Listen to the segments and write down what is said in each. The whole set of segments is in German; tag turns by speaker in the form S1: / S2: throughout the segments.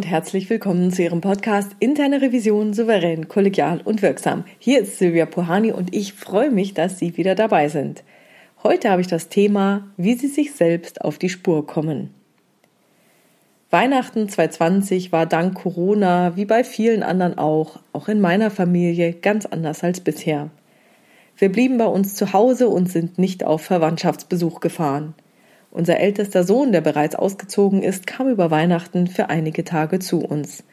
S1: Und herzlich willkommen zu Ihrem Podcast Interne Revision souverän, kollegial und wirksam. Hier ist Silvia Pohani und ich freue mich, dass Sie wieder dabei sind. Heute habe ich das Thema, wie Sie sich selbst auf die Spur kommen. Weihnachten 2020 war dank Corona, wie bei vielen anderen auch, auch in meiner Familie ganz anders als bisher. Wir blieben bei uns zu Hause und sind nicht auf Verwandtschaftsbesuch gefahren. Unser ältester Sohn, der bereits ausgezogen ist, kam über Weihnachten für einige Tage zu uns.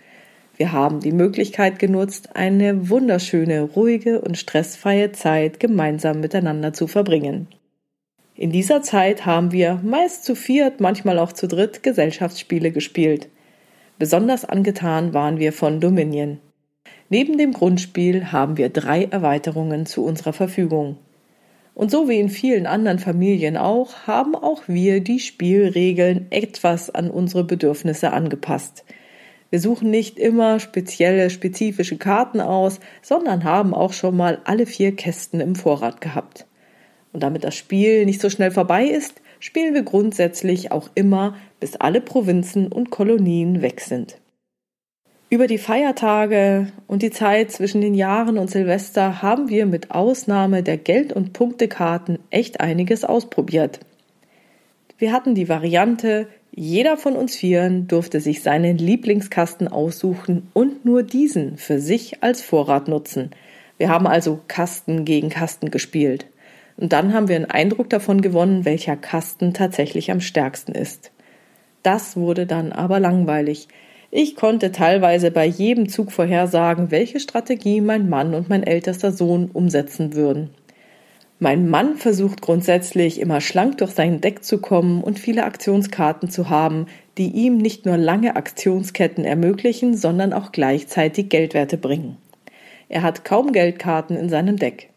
S1: Wir haben die Möglichkeit genutzt, eine wunderschöne, ruhige und stressfreie Zeit gemeinsam miteinander zu verbringen. In dieser Zeit haben wir meist zu viert, manchmal auch zu dritt Gesellschaftsspiele gespielt. Besonders angetan waren wir von Dominion. Neben dem Grundspiel haben wir drei Erweiterungen zu unserer Verfügung. Und so wie in vielen anderen Familien auch, haben auch wir die Spielregeln etwas an unsere Bedürfnisse angepasst. Wir suchen nicht immer spezielle, spezifische Karten aus, sondern haben auch schon mal alle vier Kästen im Vorrat gehabt. Und damit das Spiel nicht so schnell vorbei ist, spielen wir grundsätzlich auch immer, bis alle Provinzen und Kolonien weg sind. Über die Feiertage und die Zeit zwischen den Jahren und Silvester haben wir mit Ausnahme der Geld- und Punktekarten echt einiges ausprobiert. Wir hatten die Variante, jeder von uns Vieren durfte sich seinen Lieblingskasten aussuchen und nur diesen für sich als Vorrat nutzen. Wir haben also Kasten gegen Kasten gespielt. Und dann haben wir einen Eindruck davon gewonnen, welcher Kasten tatsächlich am stärksten ist. Das wurde dann aber langweilig. Ich konnte teilweise bei jedem Zug vorhersagen, welche Strategie mein Mann und mein ältester Sohn umsetzen würden. Mein Mann versucht grundsätzlich immer schlank durch sein Deck zu kommen und viele Aktionskarten zu haben, die ihm nicht nur lange Aktionsketten ermöglichen, sondern auch gleichzeitig Geldwerte bringen. Er hat kaum Geldkarten in seinem Deck.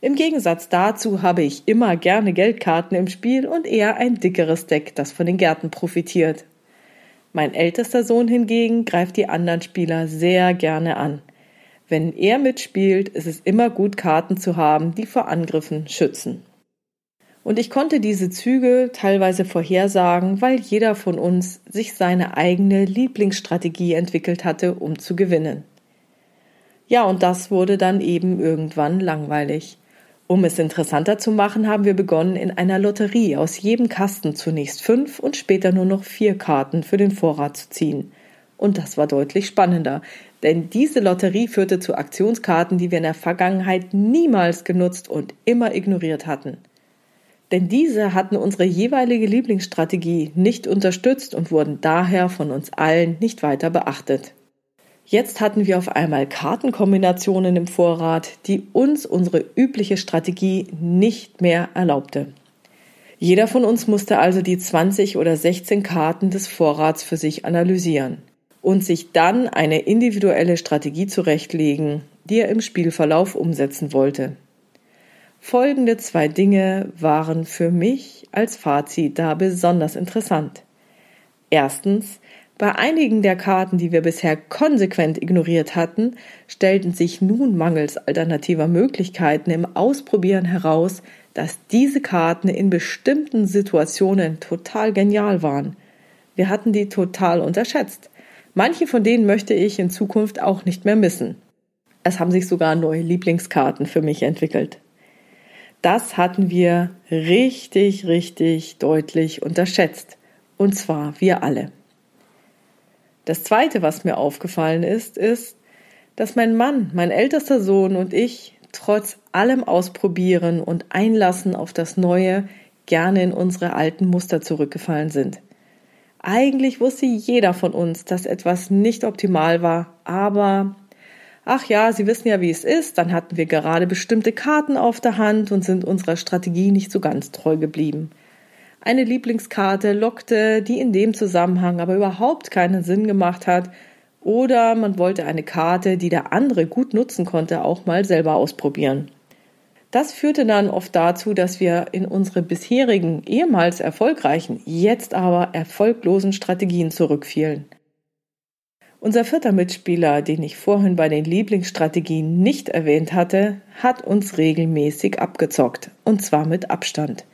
S1: Im Gegensatz dazu habe ich immer gerne Geldkarten im Spiel und eher ein dickeres Deck, das von den Gärten profitiert. Mein ältester Sohn hingegen greift die anderen Spieler sehr gerne an. Wenn er mitspielt, ist es immer gut, Karten zu haben, die vor Angriffen schützen. Und ich konnte diese Züge teilweise vorhersagen, weil jeder von uns sich seine eigene Lieblingsstrategie entwickelt hatte, um zu gewinnen. Ja, und das wurde dann eben irgendwann langweilig. Um es interessanter zu machen, haben wir begonnen, in einer Lotterie aus jedem Kasten zunächst fünf und später nur noch vier Karten für den Vorrat zu ziehen. Und das war deutlich spannender, denn diese Lotterie führte zu Aktionskarten, die wir in der Vergangenheit niemals genutzt und immer ignoriert hatten. Denn diese hatten unsere jeweilige Lieblingsstrategie nicht unterstützt und wurden daher von uns allen nicht weiter beachtet. Jetzt hatten wir auf einmal Kartenkombinationen im Vorrat, die uns unsere übliche Strategie nicht mehr erlaubte. Jeder von uns musste also die 20 oder 16 Karten des Vorrats für sich analysieren und sich dann eine individuelle Strategie zurechtlegen, die er im Spielverlauf umsetzen wollte. Folgende zwei Dinge waren für mich als Fazit da besonders interessant. Erstens, bei einigen der Karten, die wir bisher konsequent ignoriert hatten, stellten sich nun mangels alternativer Möglichkeiten im Ausprobieren heraus, dass diese Karten in bestimmten Situationen total genial waren. Wir hatten die total unterschätzt. Manche von denen möchte ich in Zukunft auch nicht mehr missen. Es haben sich sogar neue Lieblingskarten für mich entwickelt. Das hatten wir richtig, richtig deutlich unterschätzt. Und zwar wir alle. Das Zweite, was mir aufgefallen ist, ist, dass mein Mann, mein ältester Sohn und ich trotz allem Ausprobieren und Einlassen auf das Neue gerne in unsere alten Muster zurückgefallen sind. Eigentlich wusste jeder von uns, dass etwas nicht optimal war, aber ach ja, Sie wissen ja, wie es ist, dann hatten wir gerade bestimmte Karten auf der Hand und sind unserer Strategie nicht so ganz treu geblieben eine Lieblingskarte lockte, die in dem Zusammenhang aber überhaupt keinen Sinn gemacht hat, oder man wollte eine Karte, die der andere gut nutzen konnte, auch mal selber ausprobieren. Das führte dann oft dazu, dass wir in unsere bisherigen, ehemals erfolgreichen, jetzt aber erfolglosen Strategien zurückfielen. Unser vierter Mitspieler, den ich vorhin bei den Lieblingsstrategien nicht erwähnt hatte, hat uns regelmäßig abgezockt, und zwar mit Abstand.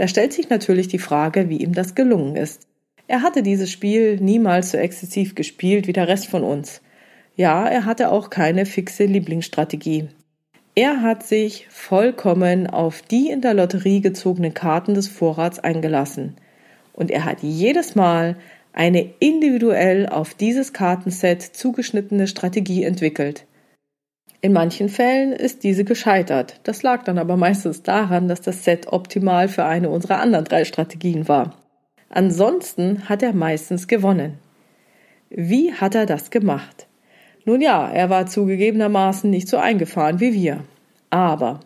S1: Da stellt sich natürlich die Frage, wie ihm das gelungen ist. Er hatte dieses Spiel niemals so exzessiv gespielt wie der Rest von uns. Ja, er hatte auch keine fixe Lieblingsstrategie. Er hat sich vollkommen auf die in der Lotterie gezogenen Karten des Vorrats eingelassen. Und er hat jedes Mal eine individuell auf dieses Kartenset zugeschnittene Strategie entwickelt. In manchen Fällen ist diese gescheitert. Das lag dann aber meistens daran, dass das Set optimal für eine unserer anderen drei Strategien war. Ansonsten hat er meistens gewonnen. Wie hat er das gemacht? Nun ja, er war zugegebenermaßen nicht so eingefahren wie wir. Aber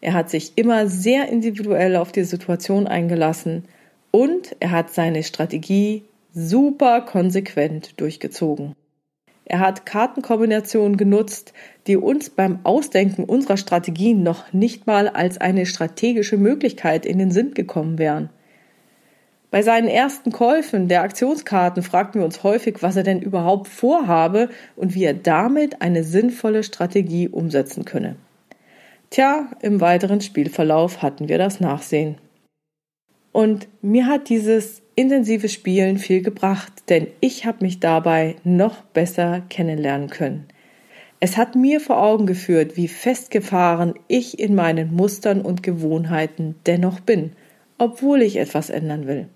S1: er hat sich immer sehr individuell auf die Situation eingelassen und er hat seine Strategie super konsequent durchgezogen. Er hat Kartenkombinationen genutzt, die uns beim Ausdenken unserer Strategien noch nicht mal als eine strategische Möglichkeit in den Sinn gekommen wären. Bei seinen ersten Käufen der Aktionskarten fragten wir uns häufig, was er denn überhaupt vorhabe und wie er damit eine sinnvolle Strategie umsetzen könne. Tja, im weiteren Spielverlauf hatten wir das Nachsehen. Und mir hat dieses intensive Spielen viel gebracht, denn ich habe mich dabei noch besser kennenlernen können. Es hat mir vor Augen geführt, wie festgefahren ich in meinen Mustern und Gewohnheiten dennoch bin, obwohl ich etwas ändern will.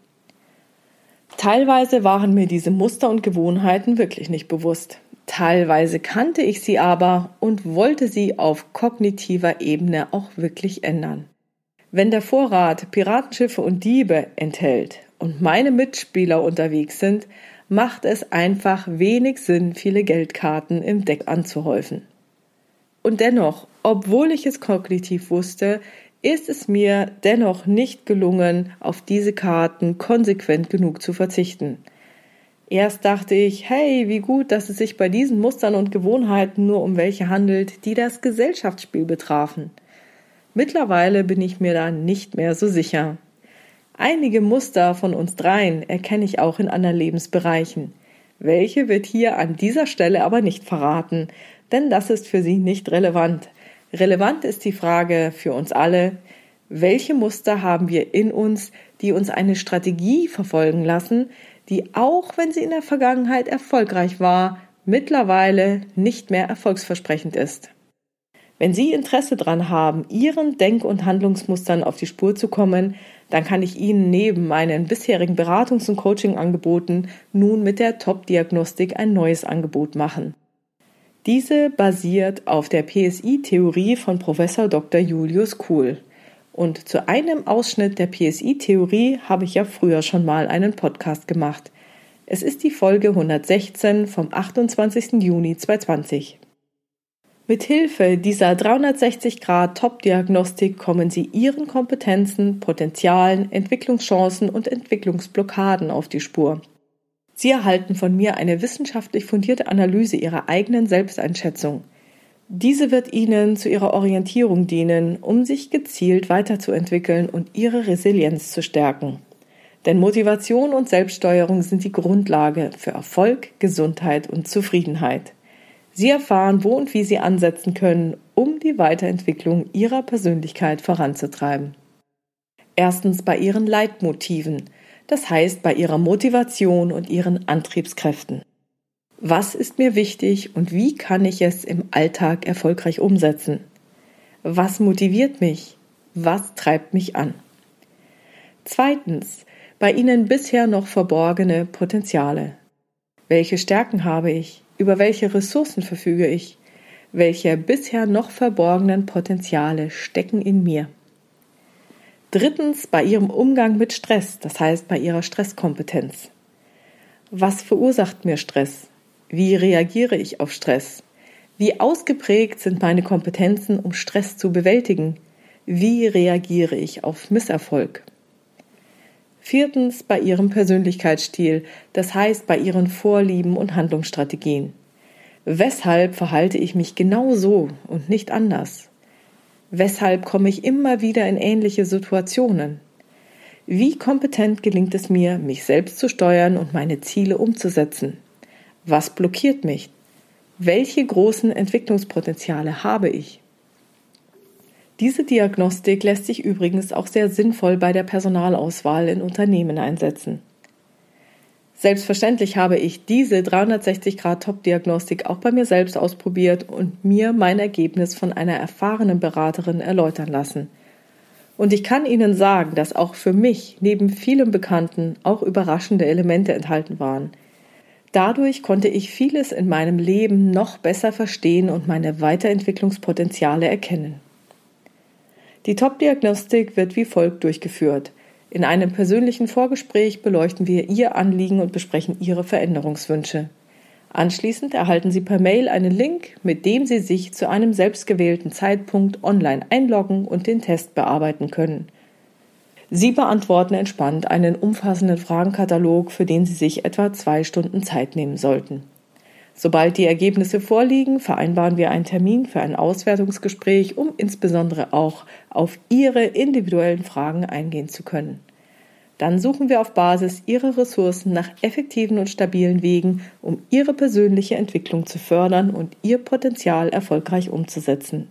S1: Teilweise waren mir diese Muster und Gewohnheiten wirklich nicht bewusst. Teilweise kannte ich sie aber und wollte sie auf kognitiver Ebene auch wirklich ändern. Wenn der Vorrat Piratenschiffe und Diebe enthält und meine Mitspieler unterwegs sind, macht es einfach wenig Sinn, viele Geldkarten im Deck anzuhäufen. Und dennoch, obwohl ich es kognitiv wusste, ist es mir dennoch nicht gelungen, auf diese Karten konsequent genug zu verzichten. Erst dachte ich, hey, wie gut, dass es sich bei diesen Mustern und Gewohnheiten nur um welche handelt, die das Gesellschaftsspiel betrafen. Mittlerweile bin ich mir da nicht mehr so sicher. Einige Muster von uns dreien erkenne ich auch in anderen Lebensbereichen. Welche wird hier an dieser Stelle aber nicht verraten, denn das ist für Sie nicht relevant. Relevant ist die Frage für uns alle, welche Muster haben wir in uns, die uns eine Strategie verfolgen lassen, die auch wenn sie in der Vergangenheit erfolgreich war, mittlerweile nicht mehr erfolgsversprechend ist. Wenn Sie Interesse daran haben, Ihren Denk- und Handlungsmustern auf die Spur zu kommen, dann kann ich Ihnen neben meinen bisherigen Beratungs- und Coaching-Angeboten nun mit der Top-Diagnostik ein neues Angebot machen. Diese basiert auf der PSI-Theorie von Professor Dr. Julius Kuhl. Und zu einem Ausschnitt der PSI-Theorie habe ich ja früher schon mal einen Podcast gemacht. Es ist die Folge 116 vom 28. Juni 2020. Mit Hilfe dieser 360 Grad Top-Diagnostik kommen Sie Ihren Kompetenzen, Potenzialen, Entwicklungschancen und Entwicklungsblockaden auf die Spur. Sie erhalten von mir eine wissenschaftlich fundierte Analyse Ihrer eigenen Selbsteinschätzung. Diese wird Ihnen zu Ihrer Orientierung dienen, um sich gezielt weiterzuentwickeln und Ihre Resilienz zu stärken. Denn Motivation und Selbststeuerung sind die Grundlage für Erfolg, Gesundheit und Zufriedenheit. Sie erfahren, wo und wie Sie ansetzen können, um die Weiterentwicklung Ihrer Persönlichkeit voranzutreiben. Erstens bei Ihren Leitmotiven – das heißt bei ihrer Motivation und ihren Antriebskräften. Was ist mir wichtig und wie kann ich es im Alltag erfolgreich umsetzen? Was motiviert mich? Was treibt mich an? Zweitens, bei Ihnen bisher noch verborgene Potenziale. Welche Stärken habe ich? Über welche Ressourcen verfüge ich? Welche bisher noch verborgenen Potenziale stecken in mir? Drittens bei ihrem Umgang mit Stress, das heißt bei ihrer Stresskompetenz. Was verursacht mir Stress? Wie reagiere ich auf Stress? Wie ausgeprägt sind meine Kompetenzen, um Stress zu bewältigen? Wie reagiere ich auf Misserfolg? Viertens bei ihrem Persönlichkeitsstil, das heißt bei ihren Vorlieben und Handlungsstrategien. Weshalb verhalte ich mich genau so und nicht anders? Weshalb komme ich immer wieder in ähnliche Situationen? Wie kompetent gelingt es mir, mich selbst zu steuern und meine Ziele umzusetzen? Was blockiert mich? Welche großen Entwicklungspotenziale habe ich? Diese Diagnostik lässt sich übrigens auch sehr sinnvoll bei der Personalauswahl in Unternehmen einsetzen. Selbstverständlich habe ich diese 360-Grad-Top-Diagnostik auch bei mir selbst ausprobiert und mir mein Ergebnis von einer erfahrenen Beraterin erläutern lassen. Und ich kann Ihnen sagen, dass auch für mich neben vielen Bekannten auch überraschende Elemente enthalten waren. Dadurch konnte ich vieles in meinem Leben noch besser verstehen und meine Weiterentwicklungspotenziale erkennen. Die Top-Diagnostik wird wie folgt durchgeführt. In einem persönlichen Vorgespräch beleuchten wir Ihr Anliegen und besprechen Ihre Veränderungswünsche. Anschließend erhalten Sie per Mail einen Link, mit dem Sie sich zu einem selbstgewählten Zeitpunkt online einloggen und den Test bearbeiten können. Sie beantworten entspannt einen umfassenden Fragenkatalog, für den Sie sich etwa zwei Stunden Zeit nehmen sollten. Sobald die Ergebnisse vorliegen, vereinbaren wir einen Termin für ein Auswertungsgespräch, um insbesondere auch auf Ihre individuellen Fragen eingehen zu können. Dann suchen wir auf Basis Ihrer Ressourcen nach effektiven und stabilen Wegen, um Ihre persönliche Entwicklung zu fördern und Ihr Potenzial erfolgreich umzusetzen.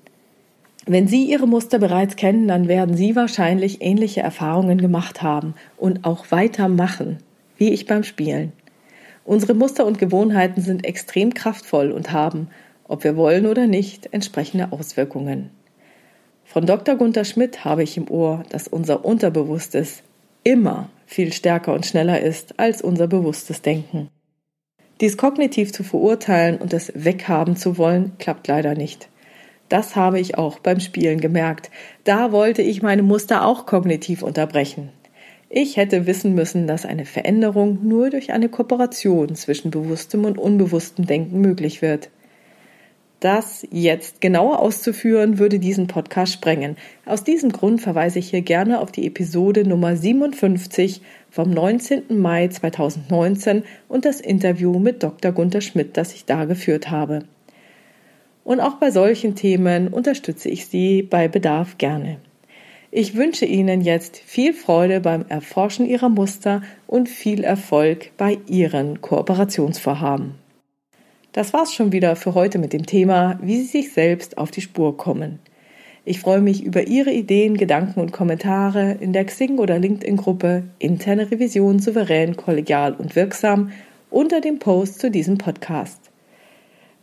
S1: Wenn Sie Ihre Muster bereits kennen, dann werden Sie wahrscheinlich ähnliche Erfahrungen gemacht haben und auch weitermachen, wie ich beim Spielen. Unsere Muster und Gewohnheiten sind extrem kraftvoll und haben, ob wir wollen oder nicht, entsprechende Auswirkungen. Von Dr. Gunther Schmidt habe ich im Ohr, dass unser Unterbewusstes immer viel stärker und schneller ist als unser bewusstes Denken. Dies kognitiv zu verurteilen und es weghaben zu wollen, klappt leider nicht. Das habe ich auch beim Spielen gemerkt. Da wollte ich meine Muster auch kognitiv unterbrechen. Ich hätte wissen müssen, dass eine Veränderung nur durch eine Kooperation zwischen bewusstem und unbewusstem Denken möglich wird. Das jetzt genauer auszuführen, würde diesen Podcast sprengen. Aus diesem Grund verweise ich hier gerne auf die Episode Nummer 57 vom 19. Mai 2019 und das Interview mit Dr. Gunther Schmidt, das ich da geführt habe. Und auch bei solchen Themen unterstütze ich Sie bei Bedarf gerne. Ich wünsche Ihnen jetzt viel Freude beim Erforschen Ihrer Muster und viel Erfolg bei Ihren Kooperationsvorhaben. Das war's schon wieder für heute mit dem Thema, wie Sie sich selbst auf die Spur kommen. Ich freue mich über Ihre Ideen, Gedanken und Kommentare in der Xing- oder LinkedIn-Gruppe Interne Revision souverän, kollegial und wirksam unter dem Post zu diesem Podcast.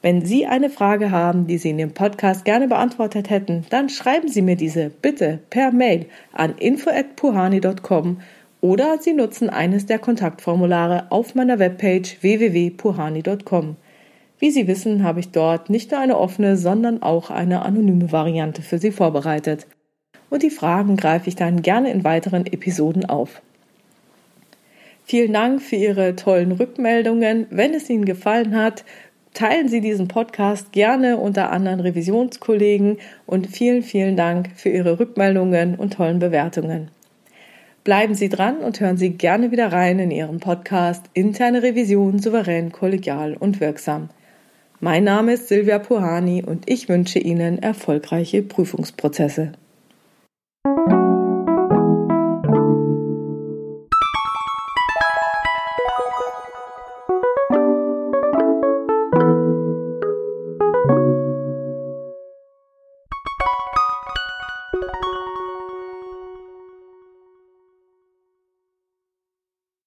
S1: Wenn Sie eine Frage haben, die Sie in dem Podcast gerne beantwortet hätten, dann schreiben Sie mir diese bitte per Mail an info@puhani.com oder Sie nutzen eines der Kontaktformulare auf meiner Webpage www.puhani.com. Wie Sie wissen, habe ich dort nicht nur eine offene, sondern auch eine anonyme Variante für Sie vorbereitet. Und die Fragen greife ich dann gerne in weiteren Episoden auf. Vielen Dank für Ihre tollen Rückmeldungen. Wenn es Ihnen gefallen hat, Teilen Sie diesen Podcast gerne unter anderen Revisionskollegen und vielen, vielen Dank für Ihre Rückmeldungen und tollen Bewertungen. Bleiben Sie dran und hören Sie gerne wieder rein in Ihren Podcast Interne Revision souverän, kollegial und wirksam. Mein Name ist Silvia Puhani und ich wünsche Ihnen erfolgreiche Prüfungsprozesse.